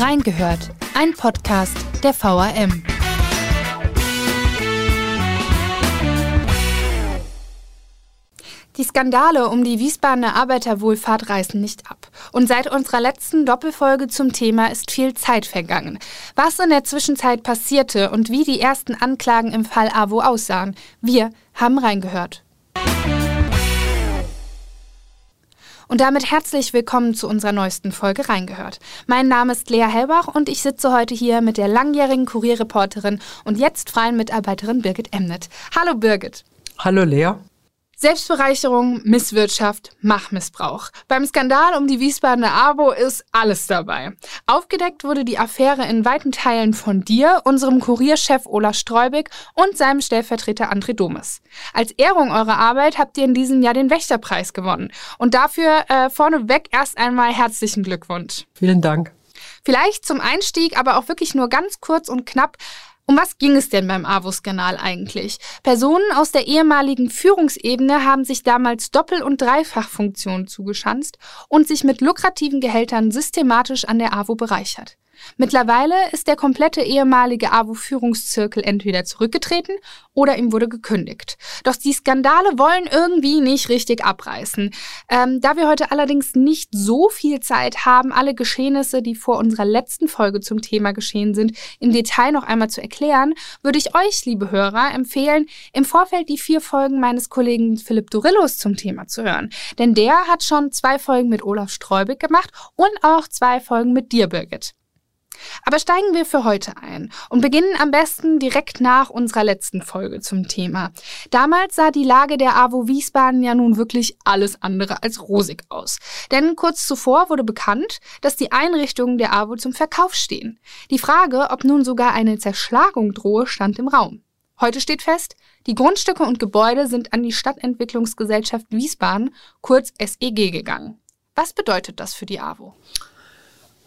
Reingehört, ein Podcast der VRM. Die Skandale um die Wiesbadener Arbeiterwohlfahrt reißen nicht ab. Und seit unserer letzten Doppelfolge zum Thema ist viel Zeit vergangen. Was in der Zwischenzeit passierte und wie die ersten Anklagen im Fall AWO aussahen, wir haben reingehört. Und damit herzlich willkommen zu unserer neuesten Folge Reingehört. Mein Name ist Lea Hellbach und ich sitze heute hier mit der langjährigen Kurierreporterin und jetzt freien Mitarbeiterin Birgit Emnet. Hallo Birgit. Hallo Lea. Selbstbereicherung, Misswirtschaft, Machtmissbrauch. Beim Skandal um die Wiesbadener AWO ist alles dabei. Aufgedeckt wurde die Affäre in weiten Teilen von dir, unserem Kurierchef Olaf Streubig und seinem Stellvertreter André Domes. Als Ehrung eurer Arbeit habt ihr in diesem Jahr den Wächterpreis gewonnen. Und dafür äh, vorneweg erst einmal herzlichen Glückwunsch. Vielen Dank. Vielleicht zum Einstieg, aber auch wirklich nur ganz kurz und knapp. Um was ging es denn beim AWO-Skandal eigentlich? Personen aus der ehemaligen Führungsebene haben sich damals Doppel- und Dreifachfunktionen zugeschanzt und sich mit lukrativen Gehältern systematisch an der AWO bereichert. Mittlerweile ist der komplette ehemalige AWO-Führungszirkel entweder zurückgetreten oder ihm wurde gekündigt. Doch die Skandale wollen irgendwie nicht richtig abreißen. Ähm, da wir heute allerdings nicht so viel Zeit haben, alle Geschehnisse, die vor unserer letzten Folge zum Thema geschehen sind, im Detail noch einmal zu erklären, würde ich euch, liebe Hörer, empfehlen, im Vorfeld die vier Folgen meines Kollegen Philipp Dorillos zum Thema zu hören. Denn der hat schon zwei Folgen mit Olaf Streubig gemacht und auch zwei Folgen mit dir, Birgit. Aber steigen wir für heute ein und beginnen am besten direkt nach unserer letzten Folge zum Thema. Damals sah die Lage der AWO Wiesbaden ja nun wirklich alles andere als rosig aus. Denn kurz zuvor wurde bekannt, dass die Einrichtungen der AWO zum Verkauf stehen. Die Frage, ob nun sogar eine Zerschlagung drohe, stand im Raum. Heute steht fest, die Grundstücke und Gebäude sind an die Stadtentwicklungsgesellschaft Wiesbaden, kurz SEG, gegangen. Was bedeutet das für die AWO?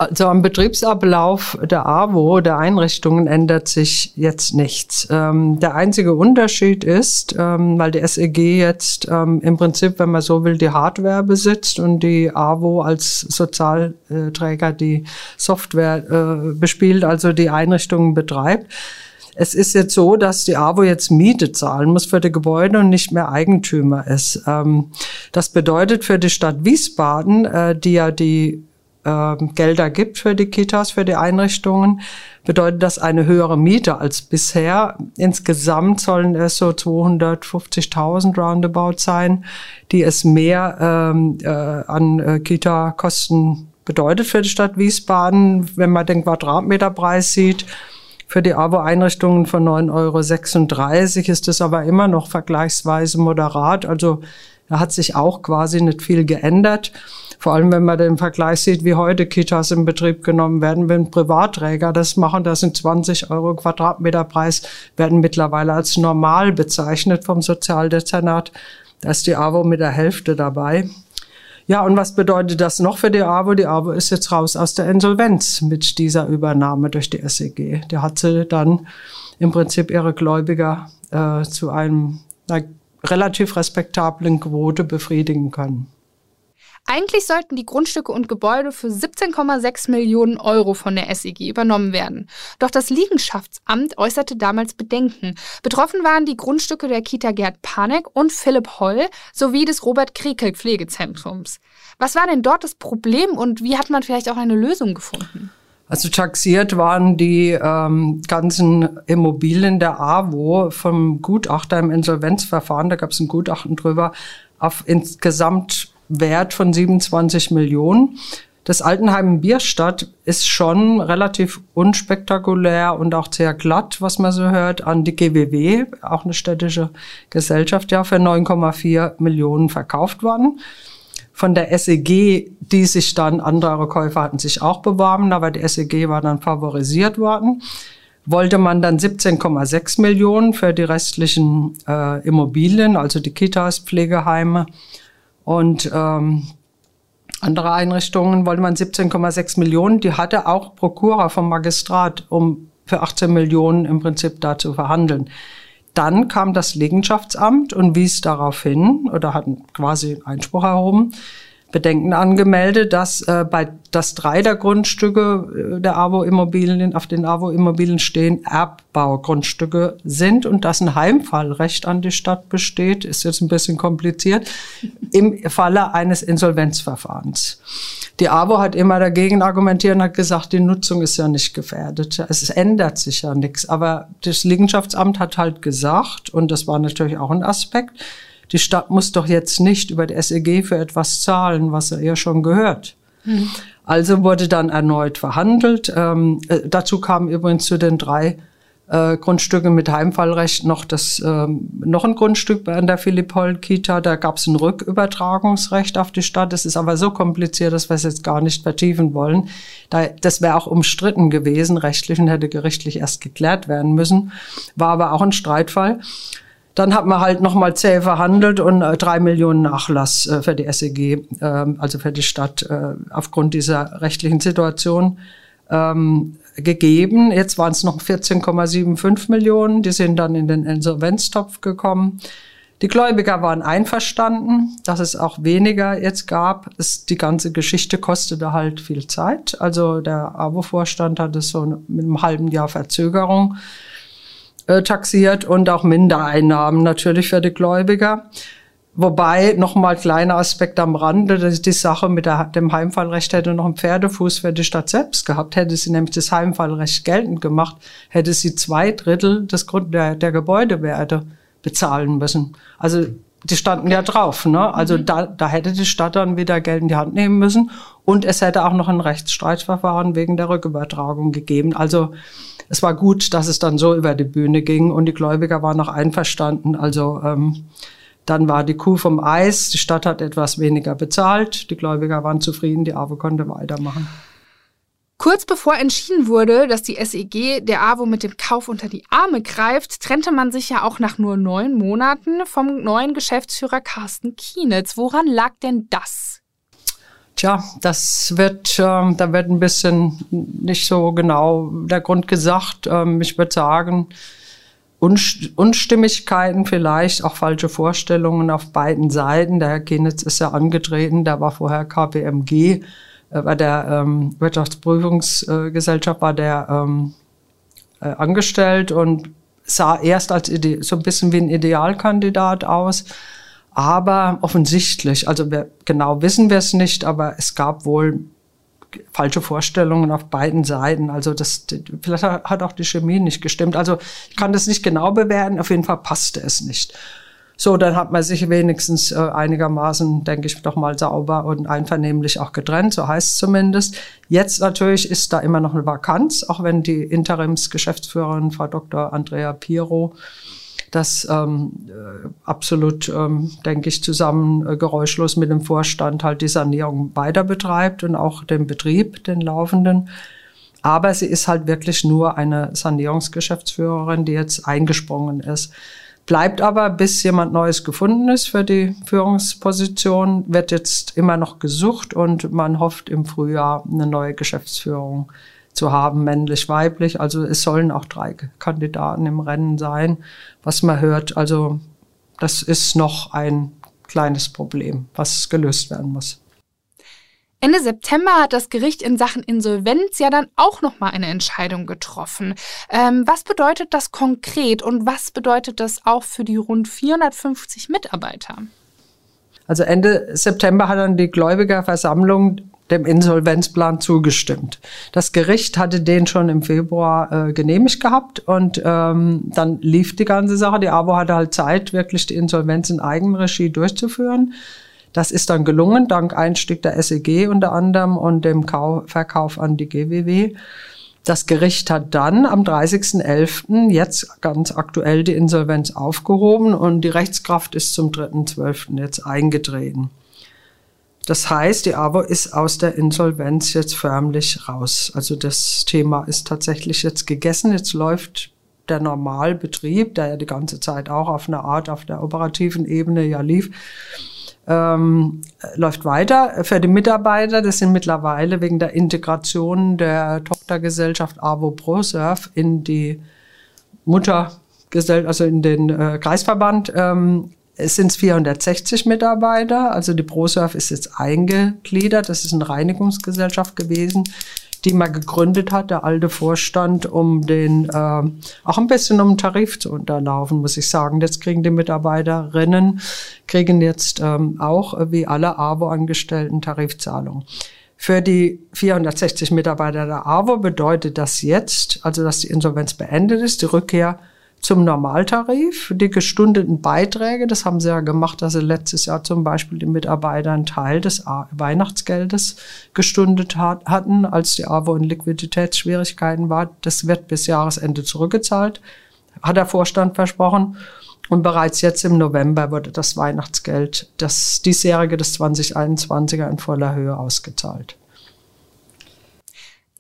Also am Betriebsablauf der AWO, der Einrichtungen, ändert sich jetzt nichts. Ähm, der einzige Unterschied ist, ähm, weil die SEG jetzt ähm, im Prinzip, wenn man so will, die Hardware besitzt und die AWO als Sozialträger die Software äh, bespielt, also die Einrichtungen betreibt. Es ist jetzt so, dass die AWO jetzt Miete zahlen muss für die Gebäude und nicht mehr Eigentümer ist. Ähm, das bedeutet für die Stadt Wiesbaden, äh, die ja die äh, Gelder gibt für die Kitas, für die Einrichtungen, bedeutet das eine höhere Miete als bisher. Insgesamt sollen es so 250.000 roundabout sein, die es mehr ähm, äh, an äh, Kita-Kosten bedeutet für die Stadt Wiesbaden, wenn man den Quadratmeterpreis sieht. Für die AWO-Einrichtungen von 9,36 Euro ist es aber immer noch vergleichsweise moderat. Also da hat sich auch quasi nicht viel geändert. Vor allem, wenn man den Vergleich sieht, wie heute Kitas in Betrieb genommen werden, wenn Privatträger das machen, das sind 20 Euro Quadratmeterpreis, werden mittlerweile als normal bezeichnet vom Sozialdezernat. Da ist die AWO mit der Hälfte dabei. Ja, und was bedeutet das noch für die AWO? Die AWO ist jetzt raus aus der Insolvenz mit dieser Übernahme durch die SEG. Der hat sie dann im Prinzip ihre Gläubiger äh, zu einem einer relativ respektablen Quote befriedigen können. Eigentlich sollten die Grundstücke und Gebäude für 17,6 Millionen Euro von der SEG übernommen werden. Doch das Liegenschaftsamt äußerte damals Bedenken. Betroffen waren die Grundstücke der Kita Gerd Panek und Philipp Holl sowie des Robert Krekel Pflegezentrums. Was war denn dort das Problem und wie hat man vielleicht auch eine Lösung gefunden? Also taxiert waren die ähm, ganzen Immobilien der AWO vom Gutachter im Insolvenzverfahren, da gab es ein Gutachten drüber, auf insgesamt Wert von 27 Millionen. Das Altenheim Bierstadt ist schon relativ unspektakulär und auch sehr glatt, was man so hört, an die GWW, auch eine städtische Gesellschaft, ja, für 9,4 Millionen verkauft worden. Von der SEG, die sich dann, andere Käufer hatten sich auch beworben, aber die SEG war dann favorisiert worden. Wollte man dann 17,6 Millionen für die restlichen äh, Immobilien, also die Kitas, Pflegeheime, und ähm, andere Einrichtungen wollte man 17,6 Millionen. Die hatte auch Prokura vom Magistrat, um für 18 Millionen im Prinzip da zu verhandeln. Dann kam das Liegenschaftsamt und wies darauf hin oder hatten quasi Einspruch erhoben, Bedenken angemeldet, dass äh, bei dass drei der Grundstücke äh, der AWO-Immobilien auf den AWO-Immobilien stehen Erbbaugrundstücke sind und dass ein Heimfallrecht an die Stadt besteht, ist jetzt ein bisschen kompliziert, im Falle eines Insolvenzverfahrens. Die AWO hat immer dagegen argumentiert und hat gesagt, die Nutzung ist ja nicht gefährdet. Es ändert sich ja nichts. Aber das Liegenschaftsamt hat halt gesagt, und das war natürlich auch ein Aspekt, die Stadt muss doch jetzt nicht über die SEG für etwas zahlen, was er ja schon gehört. Mhm. Also wurde dann erneut verhandelt. Ähm, äh, dazu kam übrigens zu den drei äh, Grundstücke mit Heimfallrecht noch das ähm, noch ein Grundstück an der Philipp-Holl-Kita. Da gab es ein Rückübertragungsrecht auf die Stadt. Das ist aber so kompliziert, dass wir es jetzt gar nicht vertiefen wollen. Da, das wäre auch umstritten gewesen, rechtlich und hätte gerichtlich erst geklärt werden müssen. War aber auch ein Streitfall. Dann hat man halt nochmal zäh verhandelt und äh, drei Millionen Nachlass äh, für die SEG, äh, also für die Stadt, äh, aufgrund dieser rechtlichen Situation ähm, gegeben. Jetzt waren es noch 14,75 Millionen, die sind dann in den Insolvenztopf gekommen. Die Gläubiger waren einverstanden, dass es auch weniger jetzt gab. Es, die ganze Geschichte kostete halt viel Zeit. Also der AWO-Vorstand hatte so mit einem halben Jahr Verzögerung äh, taxiert und auch Mindereinnahmen natürlich für die Gläubiger. Wobei, nochmal kleiner Aspekt am Rande, dass die Sache mit der, dem Heimfallrecht hätte noch einen Pferdefuß für die Stadt selbst gehabt. Hätte sie nämlich das Heimfallrecht geltend gemacht, hätte sie zwei Drittel des Grund der, der Gebäudewerte bezahlen müssen. Also die standen ja drauf. Ne? Also mhm. da, da hätte die Stadt dann wieder Geld in die Hand nehmen müssen. Und es hätte auch noch ein Rechtsstreitverfahren wegen der Rückübertragung gegeben. Also es war gut, dass es dann so über die Bühne ging und die Gläubiger waren noch einverstanden. Also ähm, dann war die Kuh vom Eis, die Stadt hat etwas weniger bezahlt, die Gläubiger waren zufrieden, die AWO konnte weitermachen. Kurz bevor entschieden wurde, dass die SEG der AWO mit dem Kauf unter die Arme greift, trennte man sich ja auch nach nur neun Monaten vom neuen Geschäftsführer Carsten Kienitz. Woran lag denn das? Tja, das wird, äh, da wird ein bisschen nicht so genau der Grund gesagt. Ähm, ich würde sagen, Unstimmigkeiten vielleicht, auch falsche Vorstellungen auf beiden Seiten. Der Herr Kenitz ist ja angetreten, der war vorher KPMG, äh, bei der ähm, Wirtschaftsprüfungsgesellschaft war der ähm, äh, angestellt und sah erst als Ide so ein bisschen wie ein Idealkandidat aus. Aber offensichtlich, also wir, genau wissen wir es nicht, aber es gab wohl falsche Vorstellungen auf beiden Seiten. Also das, vielleicht hat auch die Chemie nicht gestimmt. Also ich kann das nicht genau bewerten. Auf jeden Fall passte es nicht. So, dann hat man sich wenigstens äh, einigermaßen, denke ich, doch mal sauber und einvernehmlich auch getrennt, so heißt es zumindest. Jetzt natürlich ist da immer noch eine Vakanz, auch wenn die Interimsgeschäftsführerin, Frau Dr. Andrea Piro, das ähm, äh, absolut, ähm, denke ich, zusammen äh, geräuschlos mit dem Vorstand halt die Sanierung weiter betreibt und auch den Betrieb, den laufenden. Aber sie ist halt wirklich nur eine Sanierungsgeschäftsführerin, die jetzt eingesprungen ist. Bleibt aber, bis jemand Neues gefunden ist für die Führungsposition, wird jetzt immer noch gesucht und man hofft im Frühjahr eine neue Geschäftsführung zu haben, männlich, weiblich. Also es sollen auch drei Kandidaten im Rennen sein, was man hört. Also das ist noch ein kleines Problem, was gelöst werden muss. Ende September hat das Gericht in Sachen Insolvenz ja dann auch noch mal eine Entscheidung getroffen. Ähm, was bedeutet das konkret und was bedeutet das auch für die rund 450 Mitarbeiter? Also Ende September hat dann die Gläubigerversammlung dem Insolvenzplan zugestimmt. Das Gericht hatte den schon im Februar äh, genehmigt gehabt und ähm, dann lief die ganze Sache. Die AWO hatte halt Zeit, wirklich die Insolvenz in Eigenregie durchzuführen. Das ist dann gelungen, dank Einstieg der SEG unter anderem und dem Kau Verkauf an die GWW. Das Gericht hat dann am 30.11. jetzt ganz aktuell die Insolvenz aufgehoben und die Rechtskraft ist zum 3.12. jetzt eingetreten. Das heißt, die AWO ist aus der Insolvenz jetzt förmlich raus. Also das Thema ist tatsächlich jetzt gegessen. Jetzt läuft der Normalbetrieb, der ja die ganze Zeit auch auf einer Art auf der operativen Ebene ja lief, ähm, läuft weiter. Für die Mitarbeiter, das sind mittlerweile wegen der Integration der Tochtergesellschaft AWO ProSurf in die Muttergesellschaft, also in den äh, Kreisverband, ähm, es sind 460 Mitarbeiter, also die ProSurf ist jetzt eingegliedert, das ist eine Reinigungsgesellschaft gewesen, die man gegründet hat, der alte Vorstand, um den äh, auch ein bisschen um den Tarif zu unterlaufen, muss ich sagen. Jetzt kriegen die Mitarbeiterinnen, kriegen jetzt ähm, auch wie alle AWO-Angestellten Tarifzahlungen. Für die 460 Mitarbeiter der AWO bedeutet das jetzt, also dass die Insolvenz beendet ist, die Rückkehr zum Normaltarif. Die gestundeten Beiträge, das haben sie ja gemacht, dass sie letztes Jahr zum Beispiel den Mitarbeitern Teil des Weihnachtsgeldes gestundet hat, hatten, als die AWO in Liquiditätsschwierigkeiten war. Das wird bis Jahresende zurückgezahlt, hat der Vorstand versprochen. Und bereits jetzt im November wurde das Weihnachtsgeld, das diesjährige, das 2021er in voller Höhe ausgezahlt.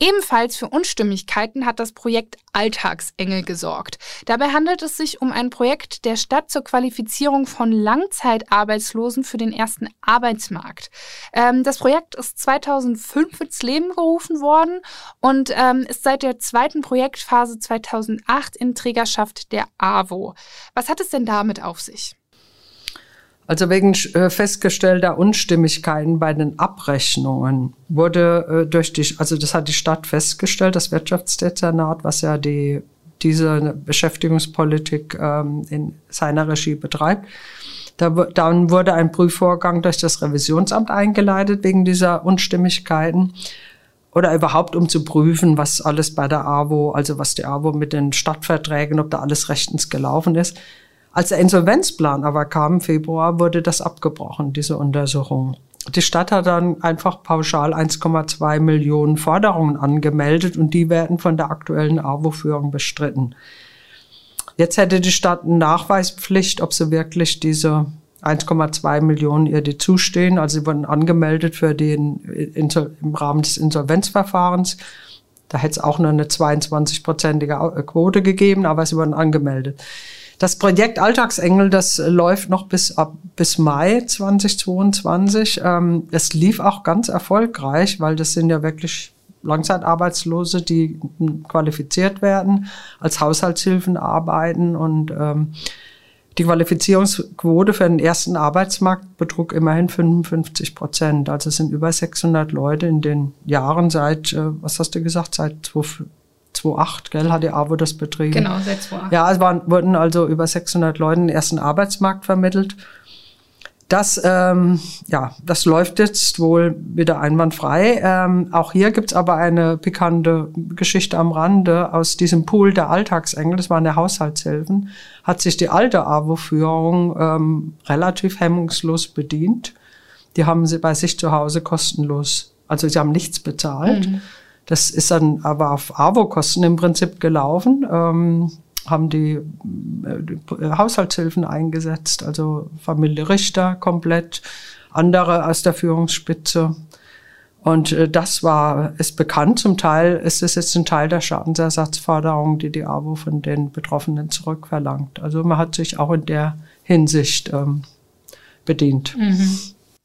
Ebenfalls für Unstimmigkeiten hat das Projekt Alltagsengel gesorgt. Dabei handelt es sich um ein Projekt der Stadt zur Qualifizierung von Langzeitarbeitslosen für den ersten Arbeitsmarkt. Ähm, das Projekt ist 2005 ins Leben gerufen worden und ähm, ist seit der zweiten Projektphase 2008 in Trägerschaft der AWO. Was hat es denn damit auf sich? Also wegen äh, festgestellter Unstimmigkeiten bei den Abrechnungen wurde äh, durch die, also das hat die Stadt festgestellt, das Wirtschaftsdezernat, was ja die, diese Beschäftigungspolitik ähm, in seiner Regie betreibt. Da, dann wurde ein Prüfvorgang durch das Revisionsamt eingeleitet wegen dieser Unstimmigkeiten oder überhaupt um zu prüfen, was alles bei der AWO, also was die AWO mit den Stadtverträgen, ob da alles rechtens gelaufen ist. Als der Insolvenzplan aber kam im Februar, wurde das abgebrochen, diese Untersuchung. Die Stadt hat dann einfach pauschal 1,2 Millionen Forderungen angemeldet und die werden von der aktuellen AWO-Führung bestritten. Jetzt hätte die Stadt eine Nachweispflicht, ob sie wirklich diese 1,2 Millionen ihr die zustehen. Also sie wurden angemeldet für den im Rahmen des Insolvenzverfahrens. Da hätte es auch nur eine 22-prozentige Quote gegeben, aber sie wurden angemeldet. Das Projekt Alltagsengel, das läuft noch bis, ab, bis Mai 2022. Ähm, es lief auch ganz erfolgreich, weil das sind ja wirklich Langzeitarbeitslose, die qualifiziert werden, als Haushaltshilfen arbeiten und ähm, die Qualifizierungsquote für den ersten Arbeitsmarkt betrug immerhin 55 Prozent. Also es sind über 600 Leute in den Jahren seit, äh, was hast du gesagt, seit 2008, gell, hat die AWO das betrieben. Genau, seit 2008. Ja, es waren, wurden also über 600 Leuten den ersten Arbeitsmarkt vermittelt. Das, ähm, ja, das läuft jetzt wohl wieder einwandfrei. Ähm, auch hier gibt's aber eine pikante Geschichte am Rande. Aus diesem Pool der Alltagsengel, das waren der Haushaltshilfen, hat sich die alte AWO-Führung ähm, relativ hemmungslos bedient. Die haben sie bei sich zu Hause kostenlos, also sie haben nichts bezahlt. Mhm. Das ist dann aber auf AWO-Kosten im Prinzip gelaufen. Ähm, haben die, äh, die Haushaltshilfen eingesetzt, also Familie Richter komplett, andere aus der Führungsspitze. Und äh, das war, ist bekannt. Zum Teil ist es jetzt ein Teil der Schadensersatzforderung, die die AWO von den Betroffenen zurückverlangt. Also man hat sich auch in der Hinsicht ähm, bedient. Mhm.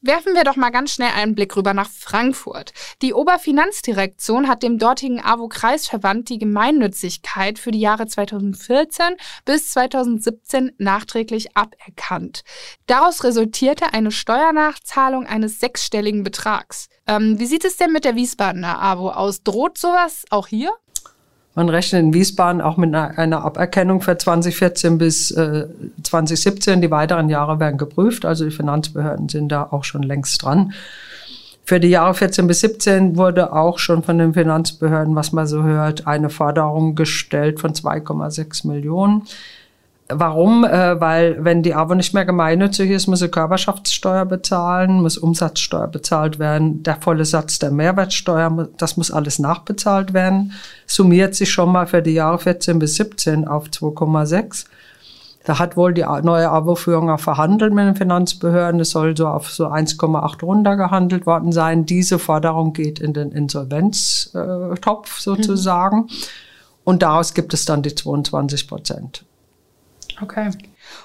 Werfen wir doch mal ganz schnell einen Blick rüber nach Frankfurt. Die Oberfinanzdirektion hat dem dortigen AWO-Kreisverband die Gemeinnützigkeit für die Jahre 2014 bis 2017 nachträglich aberkannt. Daraus resultierte eine Steuernachzahlung eines sechsstelligen Betrags. Ähm, wie sieht es denn mit der Wiesbadener AWO aus? Droht sowas auch hier? Man rechnet in Wiesbaden auch mit einer, Aberkennung für 2014 bis äh, 2017. Die weiteren Jahre werden geprüft. Also die Finanzbehörden sind da auch schon längst dran. Für die Jahre 14 bis 17 wurde auch schon von den Finanzbehörden, was man so hört, eine Forderung gestellt von 2,6 Millionen. Warum? Äh, weil wenn die AWO nicht mehr gemeinnützig ist, muss sie Körperschaftssteuer bezahlen, muss Umsatzsteuer bezahlt werden, der volle Satz der Mehrwertsteuer, das muss alles nachbezahlt werden. Summiert sich schon mal für die Jahre 14 bis 17 auf 2,6. Da hat wohl die neue AWO-Führung auch verhandelt mit den Finanzbehörden. Es soll so auf so 1,8 runtergehandelt worden sein. Diese Forderung geht in den Insolvenztopf sozusagen. Mhm. Und daraus gibt es dann die 22 Prozent. Okay.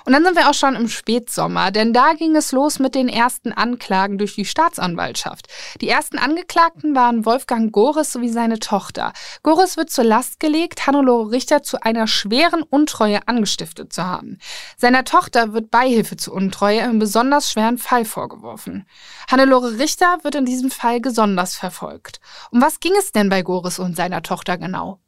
Und dann sind wir auch schon im Spätsommer, denn da ging es los mit den ersten Anklagen durch die Staatsanwaltschaft. Die ersten Angeklagten waren Wolfgang Goris sowie seine Tochter. Goris wird zur Last gelegt, Hannelore Richter zu einer schweren Untreue angestiftet zu haben. Seiner Tochter wird Beihilfe zur Untreue im besonders schweren Fall vorgeworfen. Hannelore Richter wird in diesem Fall besonders verfolgt. Um was ging es denn bei Goris und seiner Tochter genau?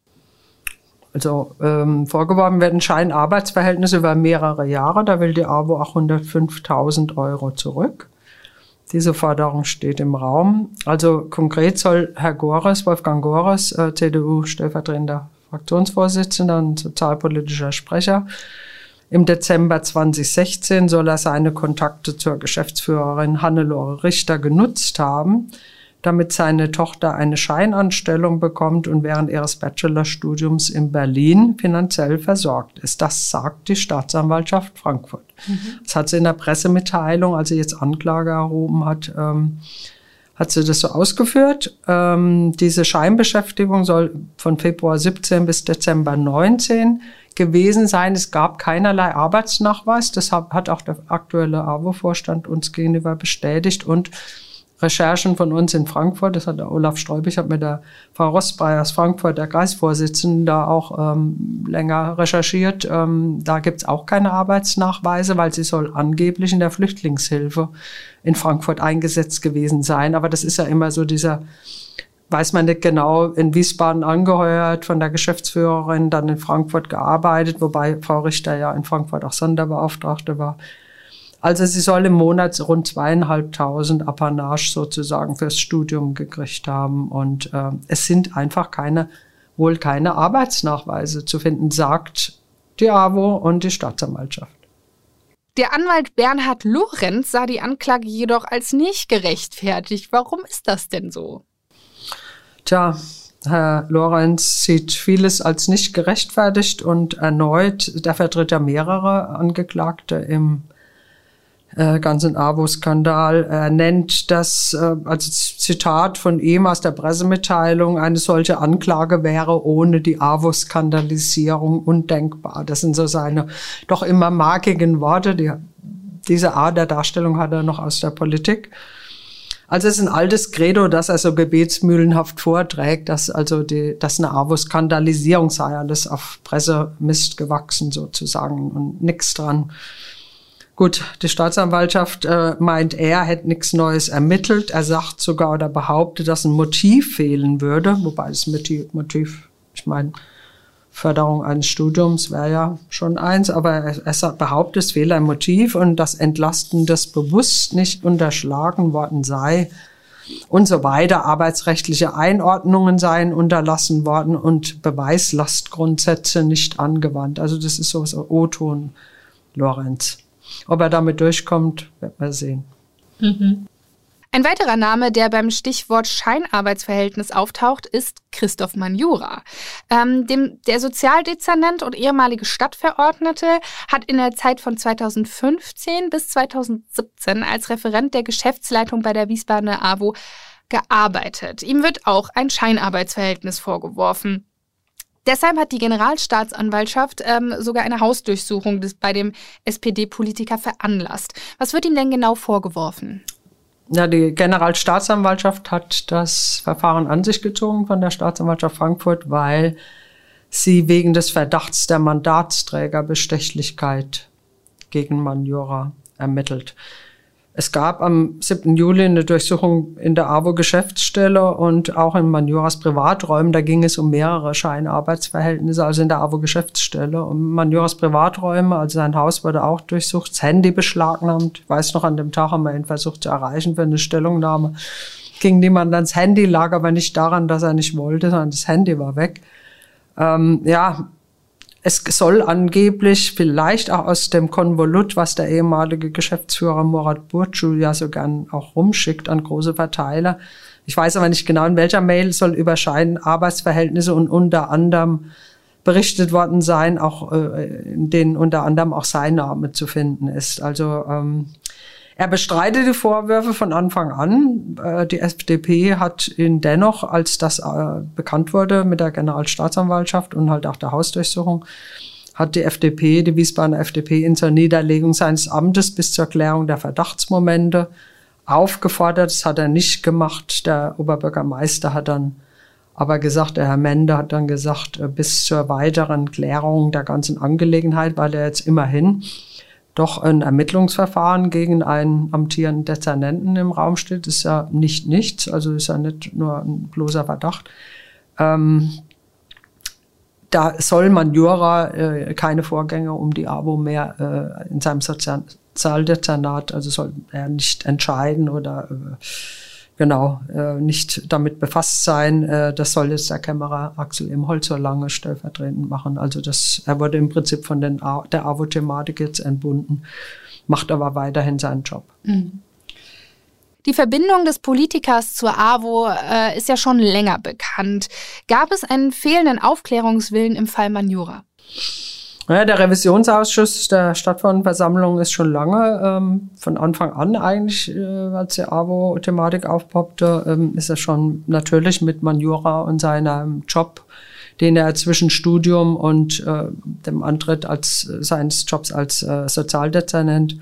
Also ähm, vorgeworfen werden Scheinarbeitsverhältnisse über mehrere Jahre. Da will die AWO auch 105.000 Euro zurück. Diese Forderung steht im Raum. Also konkret soll Herr Gores, Wolfgang Gores, äh, CDU stellvertretender Fraktionsvorsitzender und sozialpolitischer Sprecher, im Dezember 2016 soll er seine Kontakte zur Geschäftsführerin Hannelore Richter genutzt haben, damit seine Tochter eine Scheinanstellung bekommt und während ihres Bachelorstudiums in Berlin finanziell versorgt ist. Das sagt die Staatsanwaltschaft Frankfurt. Mhm. Das hat sie in der Pressemitteilung, als sie jetzt Anklage erhoben hat, ähm, hat sie das so ausgeführt. Ähm, diese Scheinbeschäftigung soll von Februar 17 bis Dezember 19 gewesen sein. Es gab keinerlei Arbeitsnachweis. Das hat auch der aktuelle AWO-Vorstand uns gegenüber bestätigt. Und Recherchen von uns in Frankfurt, das hat der Olaf Streub, ich habe mit der Frau aus Frankfurt, der Kreisvorsitzenden, da auch ähm, länger recherchiert. Ähm, da gibt's auch keine Arbeitsnachweise, weil sie soll angeblich in der Flüchtlingshilfe in Frankfurt eingesetzt gewesen sein. Aber das ist ja immer so dieser weiß man nicht genau, in Wiesbaden angeheuert, von der Geschäftsführerin, dann in Frankfurt gearbeitet, wobei Frau Richter ja in Frankfurt auch Sonderbeauftragte war. Also sie soll im Monat rund zweieinhalbtausend Apanage sozusagen fürs Studium gekriegt haben. Und äh, es sind einfach keine, wohl keine Arbeitsnachweise zu finden, sagt die AWO und die Staatsanwaltschaft. Der Anwalt Bernhard Lorenz sah die Anklage jedoch als nicht gerechtfertigt. Warum ist das denn so? Tja, Herr Lorenz sieht vieles als nicht gerechtfertigt und erneut, der vertritt ja mehrere Angeklagte im äh, ganzen AWO-Skandal. Er nennt das äh, als Zitat von ihm aus der Pressemitteilung, eine solche Anklage wäre ohne die AWO-Skandalisierung undenkbar. Das sind so seine doch immer markigen Worte. Die, diese Art der Darstellung hat er noch aus der Politik. Also es ist ein altes Credo, das er so gebetsmühlenhaft vorträgt, dass also die, dass eine AWO-Skandalisierung sei, alles auf Pressemist gewachsen sozusagen und nichts dran. Gut, die Staatsanwaltschaft äh, meint, er hätte nichts Neues ermittelt. Er sagt sogar oder behauptet, dass ein Motiv fehlen würde, wobei das Motiv, ich meine, Förderung eines Studiums wäre ja schon eins, aber er, er behauptet, es fehle ein Motiv und das Entlasten des bewusst nicht unterschlagen worden sei und so weiter. Arbeitsrechtliche Einordnungen seien unterlassen worden und Beweislastgrundsätze nicht angewandt. Also das ist so, so O-Ton, Lorenz. Ob er damit durchkommt, wird man sehen. Mhm. Ein weiterer Name, der beim Stichwort Scheinarbeitsverhältnis auftaucht, ist Christoph Manjura. Ähm, dem, der Sozialdezernent und ehemalige Stadtverordnete hat in der Zeit von 2015 bis 2017 als Referent der Geschäftsleitung bei der Wiesbadener AWO gearbeitet. Ihm wird auch ein Scheinarbeitsverhältnis vorgeworfen. Deshalb hat die Generalstaatsanwaltschaft ähm, sogar eine Hausdurchsuchung des, bei dem SPD-Politiker veranlasst. Was wird ihm denn genau vorgeworfen? Ja, die Generalstaatsanwaltschaft hat das Verfahren an sich gezogen von der Staatsanwaltschaft Frankfurt, weil sie wegen des Verdachts der Mandatsträgerbestechlichkeit gegen Manjura ermittelt. Es gab am 7. Juli eine Durchsuchung in der AWO-Geschäftsstelle und auch in Manuras Privaträumen. Da ging es um mehrere Scheinarbeitsverhältnisse, also in der AWO-Geschäftsstelle. Und Manuras Privaträume, also sein Haus wurde auch durchsucht, das Handy beschlagnahmt. Ich weiß noch, an dem Tag haben wir ihn versucht zu erreichen für eine Stellungnahme. Ging niemand ans Handy, lag aber nicht daran, dass er nicht wollte, sondern das Handy war weg. Ähm, ja, es soll angeblich vielleicht auch aus dem Konvolut, was der ehemalige Geschäftsführer Murat Burcu ja so gern auch rumschickt an große Verteiler. Ich weiß aber nicht genau, in welcher Mail soll überscheiden Arbeitsverhältnisse und unter anderem berichtet worden sein, auch äh, in denen unter anderem auch sein Name zu finden ist. Also ähm, er bestreitet die Vorwürfe von Anfang an. Äh, die FDP hat ihn dennoch, als das äh, bekannt wurde mit der Generalstaatsanwaltschaft und halt auch der Hausdurchsuchung, hat die FDP, die Wiesbadener FDP, in zur Niederlegung seines Amtes bis zur Klärung der Verdachtsmomente aufgefordert. Das hat er nicht gemacht. Der Oberbürgermeister hat dann aber gesagt, der Herr Mende hat dann gesagt, äh, bis zur weiteren Klärung der ganzen Angelegenheit, weil er jetzt immerhin doch ein Ermittlungsverfahren gegen einen amtierenden Dezernenten im Raum steht, ist ja nicht nichts, also ist ja nicht nur ein bloßer Verdacht. Ähm, da soll man Jura äh, keine Vorgänge um die AWO mehr äh, in seinem Sozialdezernat, also soll er nicht entscheiden oder äh, genau äh, nicht damit befasst sein. Äh, das soll jetzt der Kämmerer Axel Imholz so lange stellvertretend machen. Also das, er wurde im Prinzip von den, der AWO-Thematik jetzt entbunden, macht aber weiterhin seinen Job. Mhm. Die Verbindung des Politikers zur AWO äh, ist ja schon länger bekannt. Gab es einen fehlenden Aufklärungswillen im Fall Manjura? Ja, der Revisionsausschuss der Stadtversammlung ist schon lange, ähm, von Anfang an eigentlich, äh, als die AWO-Thematik aufpoppte, ähm, ist er schon natürlich mit Manjura und seinem Job, den er zwischen Studium und äh, dem Antritt als, seines Jobs als äh, Sozialdezernent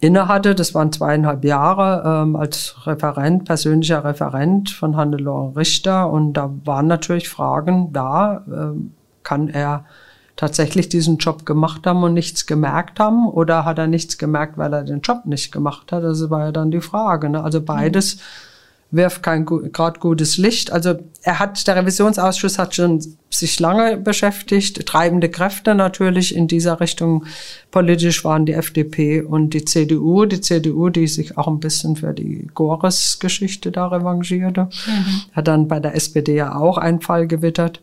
innehatte. Das waren zweieinhalb Jahre ähm, als Referent, persönlicher Referent von Hannelore Richter. Und da waren natürlich Fragen da. Ähm, kann er tatsächlich diesen Job gemacht haben und nichts gemerkt haben oder hat er nichts gemerkt, weil er den Job nicht gemacht hat? Das war ja dann die Frage. Ne? Also beides mhm. wirft kein gerade gutes Licht. Also er hat, der Revisionsausschuss hat schon sich lange beschäftigt. Treibende Kräfte natürlich in dieser Richtung politisch waren die FDP und die CDU. Die CDU, die sich auch ein bisschen für die Gores-Geschichte da revanchierte, mhm. hat dann bei der SPD ja auch einen Fall gewittert.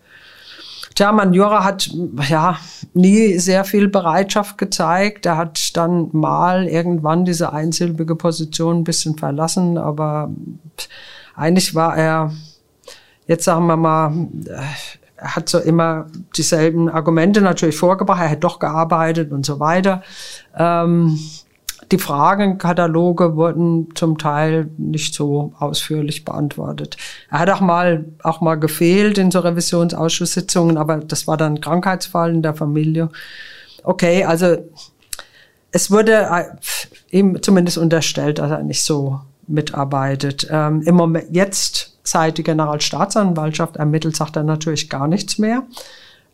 Tja, Manjura hat ja nie sehr viel Bereitschaft gezeigt. Er hat dann mal irgendwann diese einsilbige Position ein bisschen verlassen, aber eigentlich war er, jetzt sagen wir mal, er hat so immer dieselben Argumente natürlich vorgebracht, er hat doch gearbeitet und so weiter. Ähm, die Fragenkataloge wurden zum Teil nicht so ausführlich beantwortet. Er hat auch mal, auch mal gefehlt in so Revisionsausschusssitzungen, aber das war dann Krankheitsfall in der Familie. Okay, also es wurde äh, ihm zumindest unterstellt, dass er nicht so mitarbeitet. Ähm, Im Moment jetzt, seit die Generalstaatsanwaltschaft ermittelt, sagt er natürlich gar nichts mehr.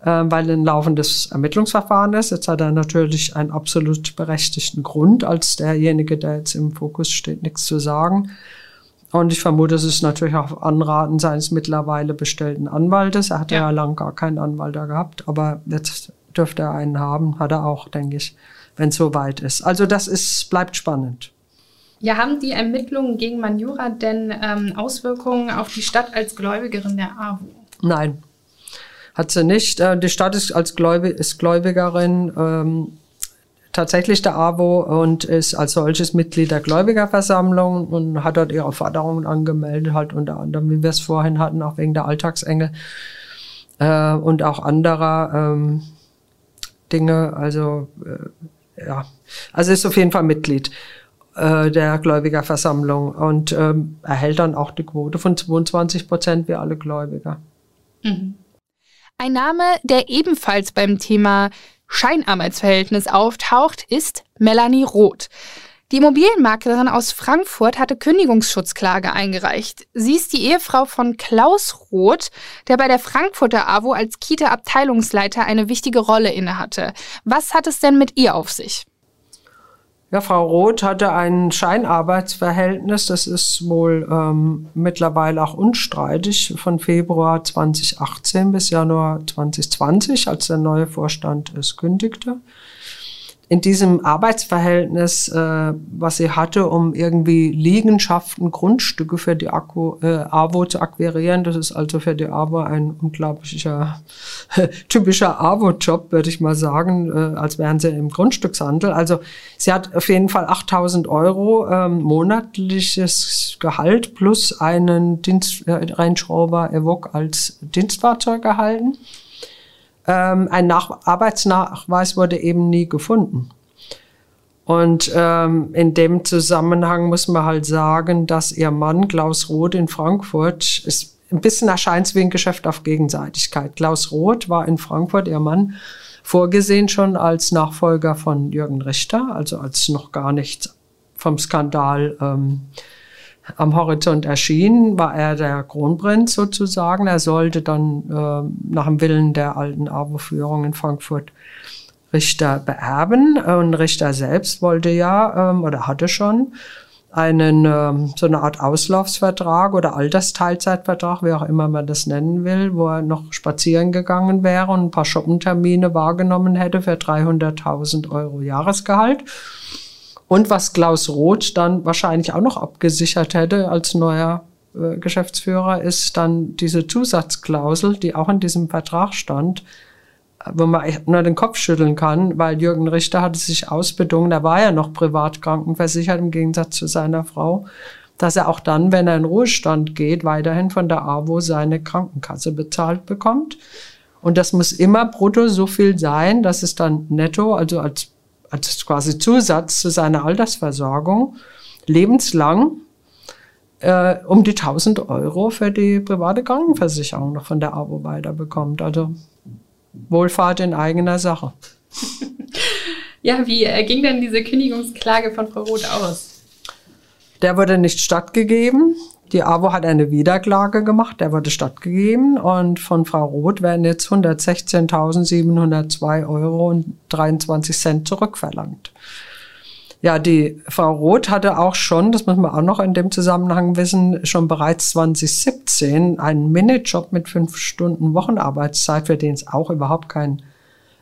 Ähm, weil ein laufendes Ermittlungsverfahren ist. Jetzt hat er natürlich einen absolut berechtigten Grund, als derjenige, der jetzt im Fokus steht, nichts zu sagen. Und ich vermute, es ist natürlich auch Anraten seines mittlerweile bestellten Anwaltes. Er hatte ja, ja lang gar keinen Anwalt da gehabt, aber jetzt dürfte er einen haben, hat er auch, denke ich, wenn es soweit ist. Also das ist, bleibt spannend. Ja, haben die Ermittlungen gegen Manjura denn ähm, Auswirkungen auf die Stadt als Gläubigerin der AWO? Nein, hat sie nicht. Äh, die Stadt ist als Gläubig, ist Gläubigerin ähm, tatsächlich der AWO und ist als solches Mitglied der Gläubigerversammlung und hat dort ihre Forderungen angemeldet, halt unter anderem, wie wir es vorhin hatten, auch wegen der Alltagsengel äh, und auch anderer ähm, Dinge. Also äh, ja, also ist auf jeden Fall Mitglied äh, der Gläubigerversammlung und ähm, erhält dann auch die Quote von 22 Prozent wie alle Gläubiger. Mhm. Ein Name, der ebenfalls beim Thema Scheinarbeitsverhältnis auftaucht, ist Melanie Roth. Die Immobilienmaklerin aus Frankfurt hatte Kündigungsschutzklage eingereicht. Sie ist die Ehefrau von Klaus Roth, der bei der Frankfurter AWO als Kita-Abteilungsleiter eine wichtige Rolle innehatte. Was hat es denn mit ihr auf sich? Ja, Frau Roth hatte ein Scheinarbeitsverhältnis, das ist wohl ähm, mittlerweile auch unstreitig, von Februar 2018 bis Januar 2020, als der neue Vorstand es kündigte in diesem Arbeitsverhältnis, äh, was sie hatte, um irgendwie Liegenschaften, Grundstücke für die Akku, äh, AWO zu akquirieren. Das ist also für die AWO ein unglaublicher, typischer AWO-Job, würde ich mal sagen, äh, als wären sie im Grundstückshandel. Also sie hat auf jeden Fall 8000 Euro ähm, monatliches Gehalt plus einen Dienst, äh, Range Evoque als Dienstfahrzeug erhalten. Ähm, ein Nach Arbeitsnachweis wurde eben nie gefunden. Und ähm, in dem Zusammenhang muss man halt sagen, dass ihr Mann Klaus Roth in Frankfurt ist ein bisschen erscheint wie ein Geschäft auf Gegenseitigkeit. Klaus Roth war in Frankfurt, ihr Mann, vorgesehen schon als Nachfolger von Jürgen Richter, also als noch gar nichts vom Skandal ähm, am Horizont erschien, war er der Kronprinz sozusagen. Er sollte dann äh, nach dem Willen der alten AWO-Führung in Frankfurt Richter beerben. Und Richter selbst wollte ja ähm, oder hatte schon einen ähm, so eine Art Auslaufsvertrag oder Altersteilzeitvertrag, wie auch immer man das nennen will, wo er noch spazieren gegangen wäre und ein paar Shoppentermine wahrgenommen hätte für 300.000 Euro Jahresgehalt. Und was Klaus Roth dann wahrscheinlich auch noch abgesichert hätte als neuer äh, Geschäftsführer, ist dann diese Zusatzklausel, die auch in diesem Vertrag stand, wo man nur den Kopf schütteln kann, weil Jürgen Richter hatte sich ausbedungen, er war ja noch privat krankenversichert im Gegensatz zu seiner Frau, dass er auch dann, wenn er in Ruhestand geht, weiterhin von der AWO seine Krankenkasse bezahlt bekommt. Und das muss immer brutto so viel sein, dass es dann netto, also als, als quasi Zusatz zu seiner Altersversorgung, lebenslang äh, um die 1000 Euro für die private Krankenversicherung noch von der AWO weiterbekommt. Also Wohlfahrt in eigener Sache. ja, wie äh, ging denn diese Kündigungsklage von Frau Roth aus? Der wurde nicht stattgegeben. Die AWO hat eine Wiederklage gemacht, der wurde stattgegeben und von Frau Roth werden jetzt 116.702 Euro und 23 Cent zurückverlangt. Ja, die Frau Roth hatte auch schon, das muss man auch noch in dem Zusammenhang wissen, schon bereits 2017 einen Minijob mit fünf Stunden Wochenarbeitszeit, für den es auch überhaupt keinen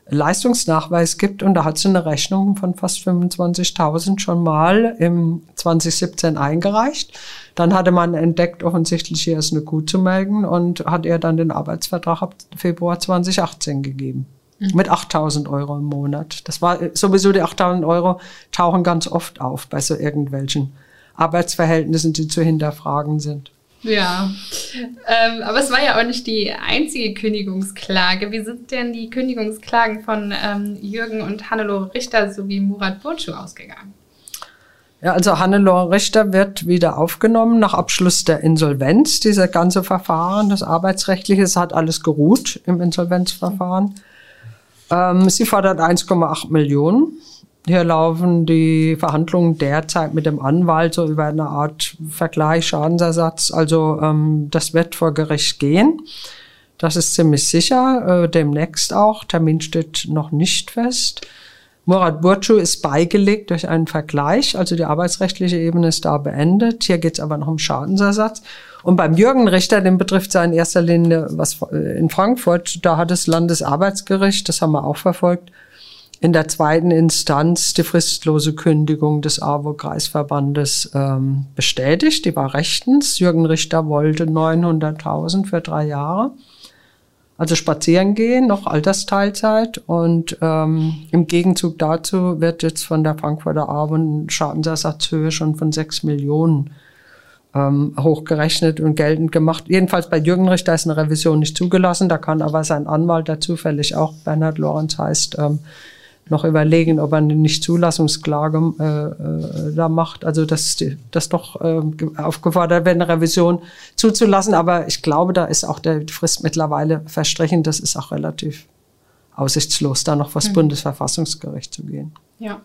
Leistungsnachweis gibt. Und da hat sie eine Rechnung von fast 25.000 schon mal im 2017 eingereicht. Dann hatte man entdeckt, offensichtlich hier ist eine Kuh zu melden und hat ihr dann den Arbeitsvertrag ab Februar 2018 gegeben. Mhm. Mit 8000 Euro im Monat. Das war sowieso die 8000 Euro tauchen ganz oft auf bei so irgendwelchen Arbeitsverhältnissen, die zu hinterfragen sind. Ja, ähm, aber es war ja auch nicht die einzige Kündigungsklage. Wie sind denn die Kündigungsklagen von ähm, Jürgen und Hannelore Richter sowie Murat Burcu ausgegangen? Ja, also Hannelore Richter wird wieder aufgenommen nach Abschluss der Insolvenz. Dieser ganze Verfahren, das Arbeitsrechtliche, hat alles geruht im Insolvenzverfahren. Ähm, sie fordert 1,8 Millionen. Hier laufen die Verhandlungen derzeit mit dem Anwalt so über eine Art Vergleich, Schadensersatz. Also ähm, das wird vor Gericht gehen. Das ist ziemlich sicher. Äh, demnächst auch. Termin steht noch nicht fest. Murat Burcu ist beigelegt durch einen Vergleich, also die arbeitsrechtliche Ebene ist da beendet. Hier geht es aber noch um Schadensersatz. Und beim Jürgen Richter, den betrifft es in erster Linie was äh, in Frankfurt, da hat das Landesarbeitsgericht, das haben wir auch verfolgt, in der zweiten Instanz die fristlose Kündigung des AWO-Kreisverbandes ähm, bestätigt. Die war rechtens. Jürgen Richter wollte 900.000 für drei Jahre. Also spazieren gehen, noch Altersteilzeit. Und ähm, im Gegenzug dazu wird jetzt von der Frankfurter Abend Schadensersatzhöhe schon von sechs Millionen ähm, hochgerechnet und geltend gemacht. Jedenfalls bei Jürgen Richter ist eine Revision nicht zugelassen. Da kann aber sein Anwalt, der zufällig auch Bernhard Lorenz heißt, ähm, noch überlegen, ob er eine Nichtzulassungsklage äh, äh, da macht. Also das, das doch äh, aufgefordert wird, eine Revision zuzulassen. Aber ich glaube, da ist auch der Frist mittlerweile verstrichen. Das ist auch relativ aussichtslos, da noch vor das mhm. Bundesverfassungsgericht zu gehen. Ja.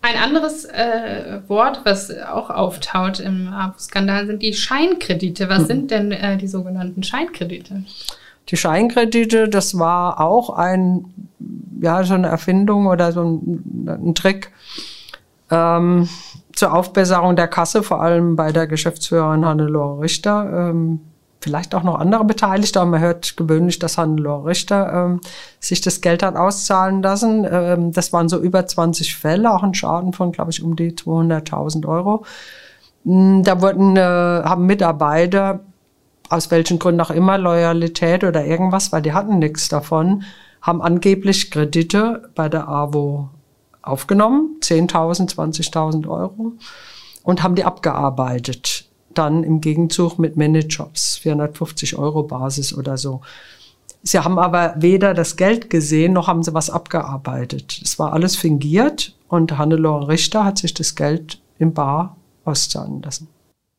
Ein anderes äh, Wort, was auch auftaucht im AWO-Skandal, sind die Scheinkredite. Was mhm. sind denn äh, die sogenannten Scheinkredite? Die Scheinkredite, das war auch ein, ja, so eine Erfindung oder so ein, ein Trick ähm, zur Aufbesserung der Kasse, vor allem bei der Geschäftsführerin Hannelore Richter. Ähm, vielleicht auch noch andere Beteiligte, aber man hört gewöhnlich, dass Hannelore Richter ähm, sich das Geld hat auszahlen lassen. Ähm, das waren so über 20 Fälle, auch ein Schaden von, glaube ich, um die 200.000 Euro. Hm, da wurden, äh, haben Mitarbeiter aus welchen Gründen auch immer, Loyalität oder irgendwas, weil die hatten nichts davon, haben angeblich Kredite bei der AWO aufgenommen, 10.000, 20.000 Euro, und haben die abgearbeitet. Dann im Gegenzug mit Minijobs, 450 Euro Basis oder so. Sie haben aber weder das Geld gesehen, noch haben sie was abgearbeitet. Es war alles fingiert und Hannelore Richter hat sich das Geld im Bar auszahlen lassen.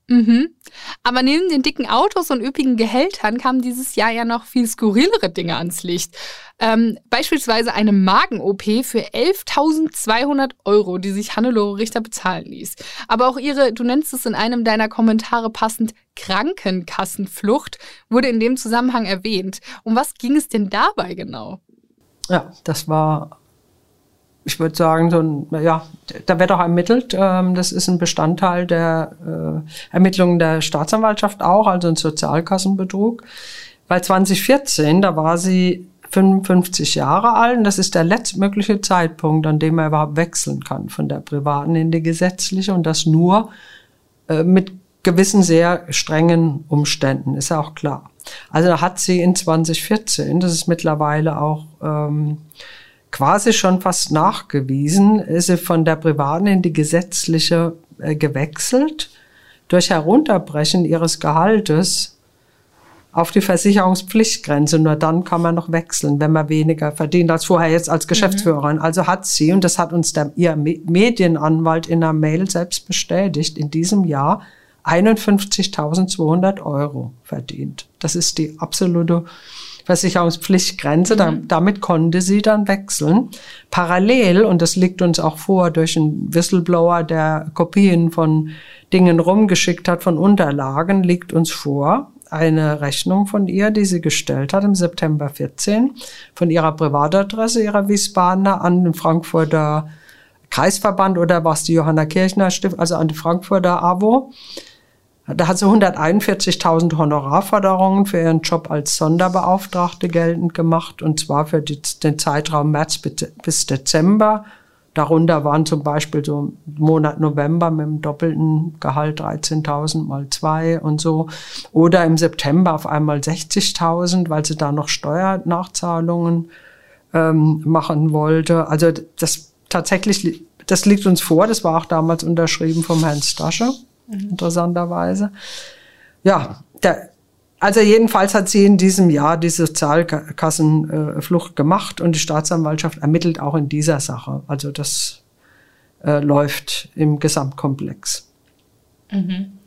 Mhm. Aber neben den dicken Autos und üppigen Gehältern kamen dieses Jahr ja noch viel skurrilere Dinge ans Licht. Ähm, beispielsweise eine Magen-OP für 11.200 Euro, die sich Hannelore Richter bezahlen ließ. Aber auch ihre, du nennst es in einem deiner Kommentare passend, Krankenkassenflucht wurde in dem Zusammenhang erwähnt. Um was ging es denn dabei genau? Ja, das war ich würde sagen, so ein, ja, da wird auch ermittelt. Ähm, das ist ein Bestandteil der äh, Ermittlungen der Staatsanwaltschaft auch, also ein Sozialkassenbetrug. Weil 2014, da war sie 55 Jahre alt und das ist der letztmögliche Zeitpunkt, an dem er überhaupt wechseln kann von der privaten in die gesetzliche und das nur äh, mit gewissen sehr strengen Umständen, ist ja auch klar. Also da hat sie in 2014, das ist mittlerweile auch ähm, quasi schon fast nachgewiesen, ist sie von der privaten in die gesetzliche äh, gewechselt durch Herunterbrechen ihres Gehaltes auf die Versicherungspflichtgrenze. Nur dann kann man noch wechseln, wenn man weniger verdient als vorher jetzt als Geschäftsführerin. Mhm. Also hat sie, und das hat uns der, ihr Medienanwalt in einer Mail selbst bestätigt, in diesem Jahr 51.200 Euro verdient. Das ist die absolute Versicherungspflichtgrenze. Mhm. damit konnte sie dann wechseln. Parallel, und das liegt uns auch vor durch einen Whistleblower, der Kopien von Dingen rumgeschickt hat, von Unterlagen, liegt uns vor eine Rechnung von ihr, die sie gestellt hat im September 14, von ihrer Privatadresse, ihrer Wiesbadener, an den Frankfurter Kreisverband oder was die Johanna Kirchner Stift, also an die Frankfurter AWO. Da hat sie 141.000 Honorarforderungen für ihren Job als Sonderbeauftragte geltend gemacht, und zwar für die, den Zeitraum März bis Dezember. Darunter waren zum Beispiel so Monat November mit dem doppelten Gehalt 13.000 mal zwei und so. Oder im September auf einmal 60.000, weil sie da noch Steuernachzahlungen ähm, machen wollte. Also das tatsächlich, das liegt uns vor. Das war auch damals unterschrieben vom Herrn Stasche mhm. interessanterweise. Ja, der, also jedenfalls hat sie in diesem Jahr die Sozialkassenflucht gemacht und die Staatsanwaltschaft ermittelt auch in dieser Sache. Also das äh, läuft im Gesamtkomplex. Mhm.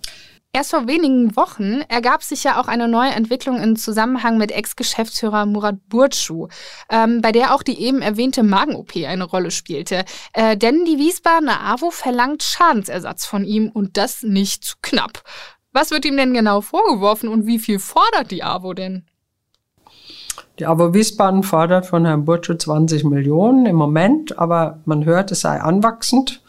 Erst vor wenigen Wochen ergab sich ja auch eine neue Entwicklung im Zusammenhang mit Ex-Geschäftsführer Murat Burcu, ähm, bei der auch die eben erwähnte Magen-OP eine Rolle spielte. Äh, denn die Wiesbadener AWO verlangt Schadensersatz von ihm und das nicht zu knapp. Was wird ihm denn genau vorgeworfen und wie viel fordert die AWO denn? Die AWO Wiesbaden fordert von Herrn Burcu 20 Millionen im Moment, aber man hört, es sei anwachsend.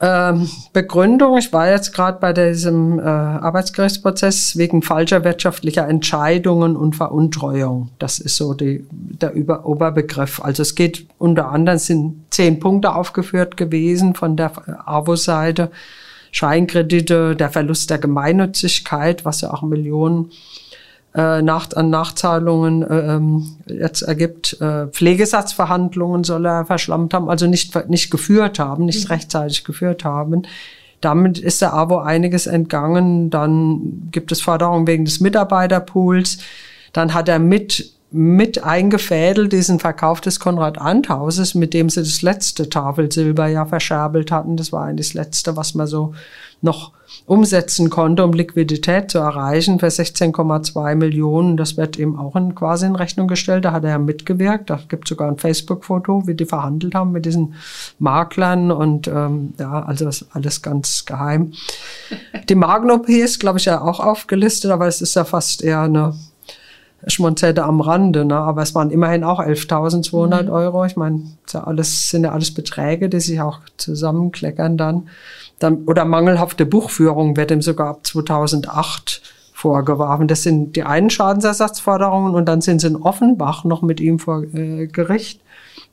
Ähm, Begründung, ich war jetzt gerade bei diesem äh, Arbeitsgerichtsprozess wegen falscher wirtschaftlicher Entscheidungen und Veruntreuung. Das ist so die, der Über Oberbegriff. Also es geht unter anderem, sind zehn Punkte aufgeführt gewesen von der AWO-Seite. Scheinkredite, der Verlust der Gemeinnützigkeit, was ja auch Millionen äh, nach, an Nachzahlungen äh, ähm, jetzt ergibt. Äh, Pflegesatzverhandlungen soll er verschlammt haben, also nicht, nicht geführt haben, nicht mhm. rechtzeitig geführt haben. Damit ist der AWO einiges entgangen. Dann gibt es Forderungen wegen des Mitarbeiterpools. Dann hat er mit mit eingefädelt diesen Verkauf des Konrad-Arndt-Hauses, mit dem sie das letzte Tafelsilber ja verscherbelt hatten. Das war eigentlich das letzte, was man so noch umsetzen konnte, um Liquidität zu erreichen für 16,2 Millionen. Das wird ihm auch in, quasi in Rechnung gestellt. Da hat er ja mitgewirkt. Da gibt sogar ein Facebook-Foto, wie die verhandelt haben mit diesen Maklern und ähm, ja, also das alles ganz geheim. Die Magen-OP ist, glaube ich, ja auch aufgelistet, aber es ist ja fast eher eine Schmonzette am Rande, ne? aber es waren immerhin auch 11.200 mhm. Euro. Ich meine, ja alles, sind ja alles Beträge, die sich auch zusammenkleckern dann. Dann. Oder mangelhafte Buchführung wird ihm sogar ab 2008 vorgeworfen. Das sind die einen Schadensersatzforderungen und dann sind sie in Offenbach noch mit ihm vor äh, Gericht,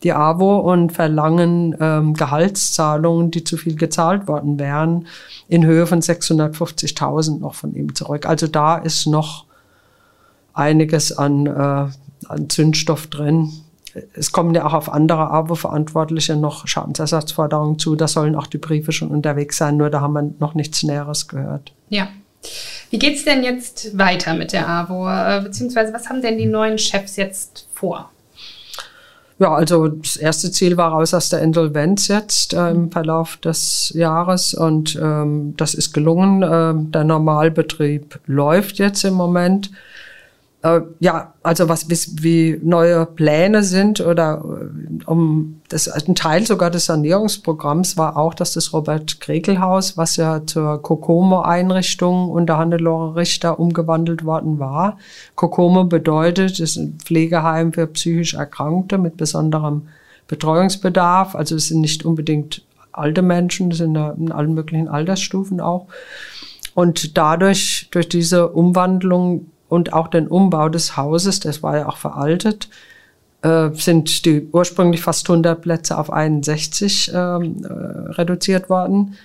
die AWO, und verlangen ähm, Gehaltszahlungen, die zu viel gezahlt worden wären, in Höhe von 650.000 noch von ihm zurück. Also da ist noch einiges an, äh, an Zündstoff drin. Es kommen ja auch auf andere AWO-Verantwortliche noch Schadensersatzforderungen zu. Da sollen auch die Briefe schon unterwegs sein, nur da haben wir noch nichts Näheres gehört. Ja. Wie geht es denn jetzt weiter mit der AWO? Äh, beziehungsweise was haben denn die neuen Chefs jetzt vor? Ja, also das erste Ziel war raus aus der Insolvenz jetzt äh, im Verlauf des Jahres und ähm, das ist gelungen. Ähm, der Normalbetrieb läuft jetzt im Moment. Äh, ja, also was wie, wie neue Pläne sind oder äh, um das ein Teil sogar des Sanierungsprogramms war auch, dass das Robert Krekel Haus, was ja zur Kokomo Einrichtung unter Hannelore Richter umgewandelt worden war. Kokomo bedeutet, es ist ein Pflegeheim für psychisch Erkrankte mit besonderem Betreuungsbedarf. Also es sind nicht unbedingt alte Menschen, das sind in allen möglichen Altersstufen auch. Und dadurch, durch diese Umwandlung und auch den Umbau des Hauses, das war ja auch veraltet, äh, sind die ursprünglich fast 100 Plätze auf 61 ähm, äh, reduziert worden,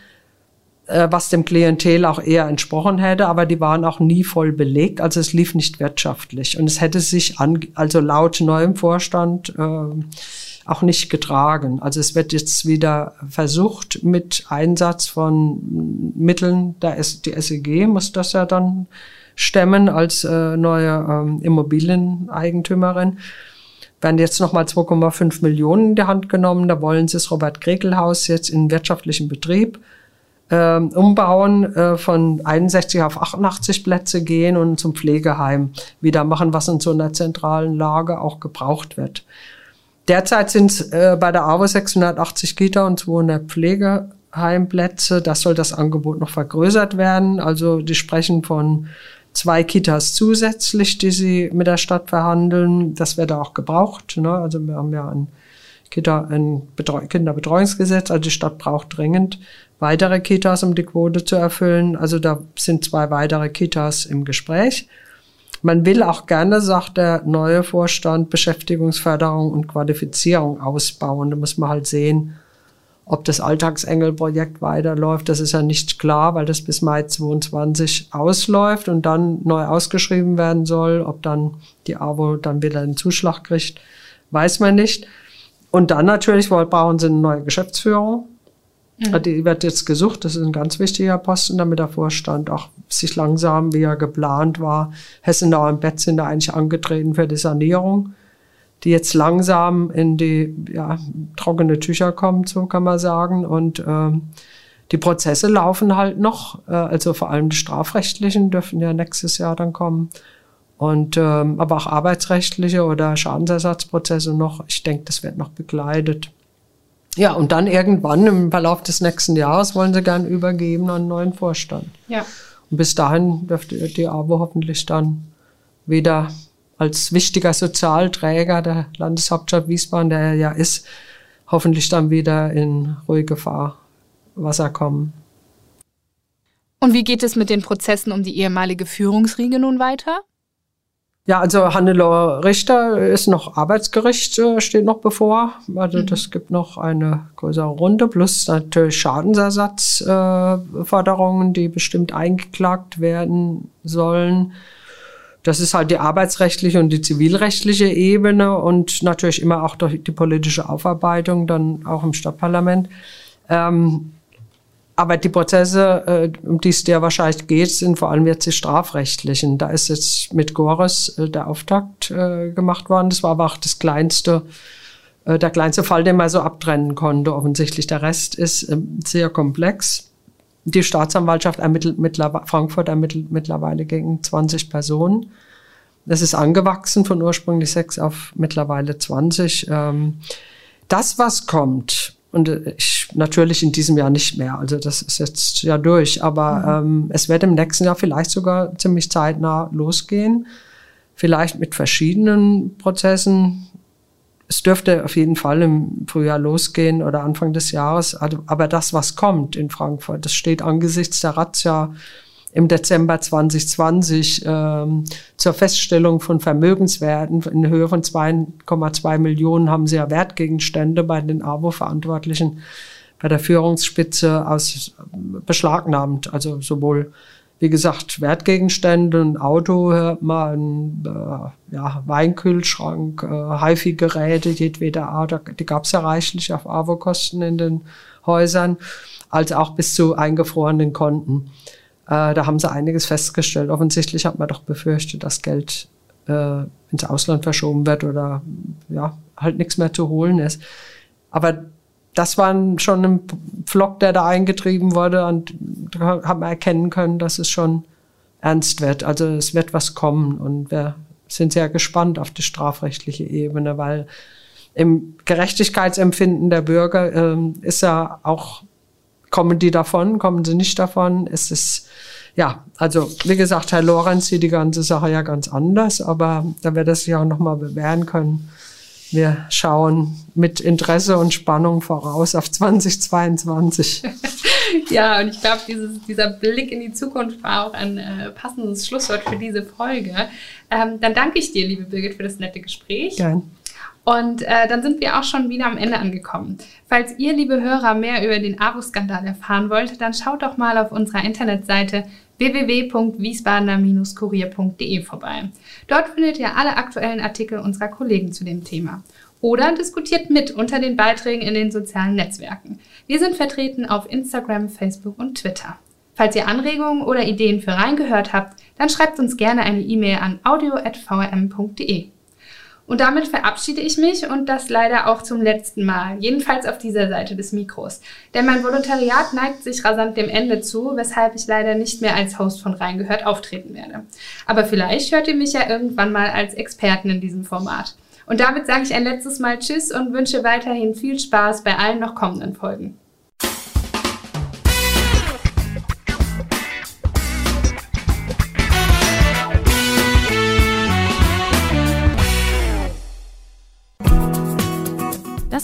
äh, was dem Klientel auch eher entsprochen hätte, aber die waren auch nie voll belegt, also es lief nicht wirtschaftlich und es hätte sich an, also laut neuem Vorstand äh, auch nicht getragen. Also es wird jetzt wieder versucht mit Einsatz von Mitteln der S die SEG muss das ja dann stemmen als äh, neue ähm, Immobilieneigentümerin. Werden jetzt nochmal 2,5 Millionen in die Hand genommen. Da wollen sie das Robert-Krekel-Haus jetzt in wirtschaftlichen Betrieb äh, umbauen, äh, von 61 auf 88 Plätze gehen und zum Pflegeheim wieder machen, was in so einer zentralen Lage auch gebraucht wird. Derzeit sind es äh, bei der AWO 680 Kita und 200 Pflegeheimplätze. Das soll das Angebot noch vergrößert werden. Also die sprechen von zwei Kitas zusätzlich, die sie mit der Stadt verhandeln. Das wird auch gebraucht. Ne? Also wir haben ja ein, Kita, ein Betreu Kinderbetreuungsgesetz. Also die Stadt braucht dringend weitere Kitas, um die Quote zu erfüllen. Also da sind zwei weitere Kitas im Gespräch. Man will auch gerne, sagt der neue Vorstand, Beschäftigungsförderung und Qualifizierung ausbauen. Da muss man halt sehen, ob das Alltagsengel-Projekt weiterläuft, das ist ja nicht klar, weil das bis Mai 22 ausläuft und dann neu ausgeschrieben werden soll. Ob dann die AWO dann wieder einen Zuschlag kriegt, weiß man nicht. Und dann natürlich brauchen sie eine neue Geschäftsführung. Mhm. Die wird jetzt gesucht. Das ist ein ganz wichtiger Posten, damit der Vorstand auch sich langsam, wie er geplant war, Hessenau und Betz sind da eigentlich angetreten für die Sanierung die jetzt langsam in die ja, trockene Tücher kommt, so kann man sagen. Und ähm, die Prozesse laufen halt noch. Äh, also vor allem die strafrechtlichen dürfen ja nächstes Jahr dann kommen. Und ähm, aber auch arbeitsrechtliche oder Schadensersatzprozesse noch. Ich denke, das wird noch begleitet. Ja, und dann irgendwann im Verlauf des nächsten Jahres wollen sie gern übergeben an einen neuen Vorstand. Ja. Und bis dahin dürfte die AWO hoffentlich dann wieder als wichtiger Sozialträger der Landeshauptstadt Wiesbaden, der er ja ist, hoffentlich dann wieder in ruhige Fahrwasser kommen. Und wie geht es mit den Prozessen um die ehemalige Führungsriege nun weiter? Ja, also Hannelore Richter ist noch Arbeitsgericht, äh, steht noch bevor. Also mhm. das gibt noch eine größere Runde, plus natürlich Schadensersatzforderungen, äh, die bestimmt eingeklagt werden sollen. Das ist halt die arbeitsrechtliche und die zivilrechtliche Ebene und natürlich immer auch durch die politische Aufarbeitung, dann auch im Stadtparlament. Ähm, aber die Prozesse, äh, um die es dir wahrscheinlich geht, sind vor allem jetzt die strafrechtlichen. Da ist jetzt mit Gores äh, der Auftakt äh, gemacht worden. Das war aber auch das kleinste, der kleinste Fall, den man so abtrennen konnte. Offensichtlich der Rest ist ähm, sehr komplex. Die Staatsanwaltschaft ermittelt mittlerweile, Frankfurt ermittelt mittlerweile gegen 20 Personen. Das ist angewachsen von ursprünglich sechs auf mittlerweile 20. Ähm, das, was kommt, und ich, natürlich in diesem Jahr nicht mehr, also das ist jetzt ja durch, aber mhm. ähm, es wird im nächsten Jahr vielleicht sogar ziemlich zeitnah losgehen. Vielleicht mit verschiedenen Prozessen, es dürfte auf jeden Fall im Frühjahr losgehen oder Anfang des Jahres. Aber das, was kommt in Frankfurt, das steht angesichts der Razzia im Dezember 2020 ähm, zur Feststellung von Vermögenswerten in Höhe von 2,2 Millionen haben sie ja Wertgegenstände bei den AWO-Verantwortlichen bei der Führungsspitze aus beschlagnahmt. Also sowohl wie gesagt, Wertgegenstände, ein Auto, mal ein äh, ja, Weinkühlschrank, äh, HIFI-Geräte jedweder Art, die gab es ja reichlich auf AWO-Kosten in den Häusern, als auch bis zu eingefrorenen Konten. Äh, da haben sie einiges festgestellt. Offensichtlich hat man doch befürchtet, dass Geld äh, ins Ausland verschoben wird oder ja, halt nichts mehr zu holen ist. Aber das war schon ein Flock, der da eingetrieben wurde und da haben wir erkennen können, dass es schon ernst wird. Also es wird was kommen und wir sind sehr gespannt auf die strafrechtliche Ebene, weil im Gerechtigkeitsempfinden der Bürger ähm, ist ja auch, kommen die davon, kommen sie nicht davon. Es ist, ja, also wie gesagt, Herr Lorenz sieht die ganze Sache ja ganz anders, aber da wird er sich auch nochmal bewähren können wir schauen mit Interesse und Spannung voraus auf 2022. ja, und ich glaube, dieser Blick in die Zukunft war auch ein äh, passendes Schlusswort für diese Folge. Ähm, dann danke ich dir, liebe Birgit, für das nette Gespräch. Gern. Und äh, dann sind wir auch schon wieder am Ende angekommen. Falls ihr, liebe Hörer, mehr über den AWO-Skandal erfahren wollt, dann schaut doch mal auf unserer Internetseite www.wiesbadener-kurier.de vorbei. Dort findet ihr alle aktuellen Artikel unserer Kollegen zu dem Thema. Oder diskutiert mit unter den Beiträgen in den sozialen Netzwerken. Wir sind vertreten auf Instagram, Facebook und Twitter. Falls ihr Anregungen oder Ideen für reingehört habt, dann schreibt uns gerne eine E-Mail an audio.vrm.de. Und damit verabschiede ich mich und das leider auch zum letzten Mal, jedenfalls auf dieser Seite des Mikros. Denn mein Volontariat neigt sich rasant dem Ende zu, weshalb ich leider nicht mehr als Host von Reingehört auftreten werde. Aber vielleicht hört ihr mich ja irgendwann mal als Experten in diesem Format. Und damit sage ich ein letztes Mal Tschüss und wünsche weiterhin viel Spaß bei allen noch kommenden Folgen.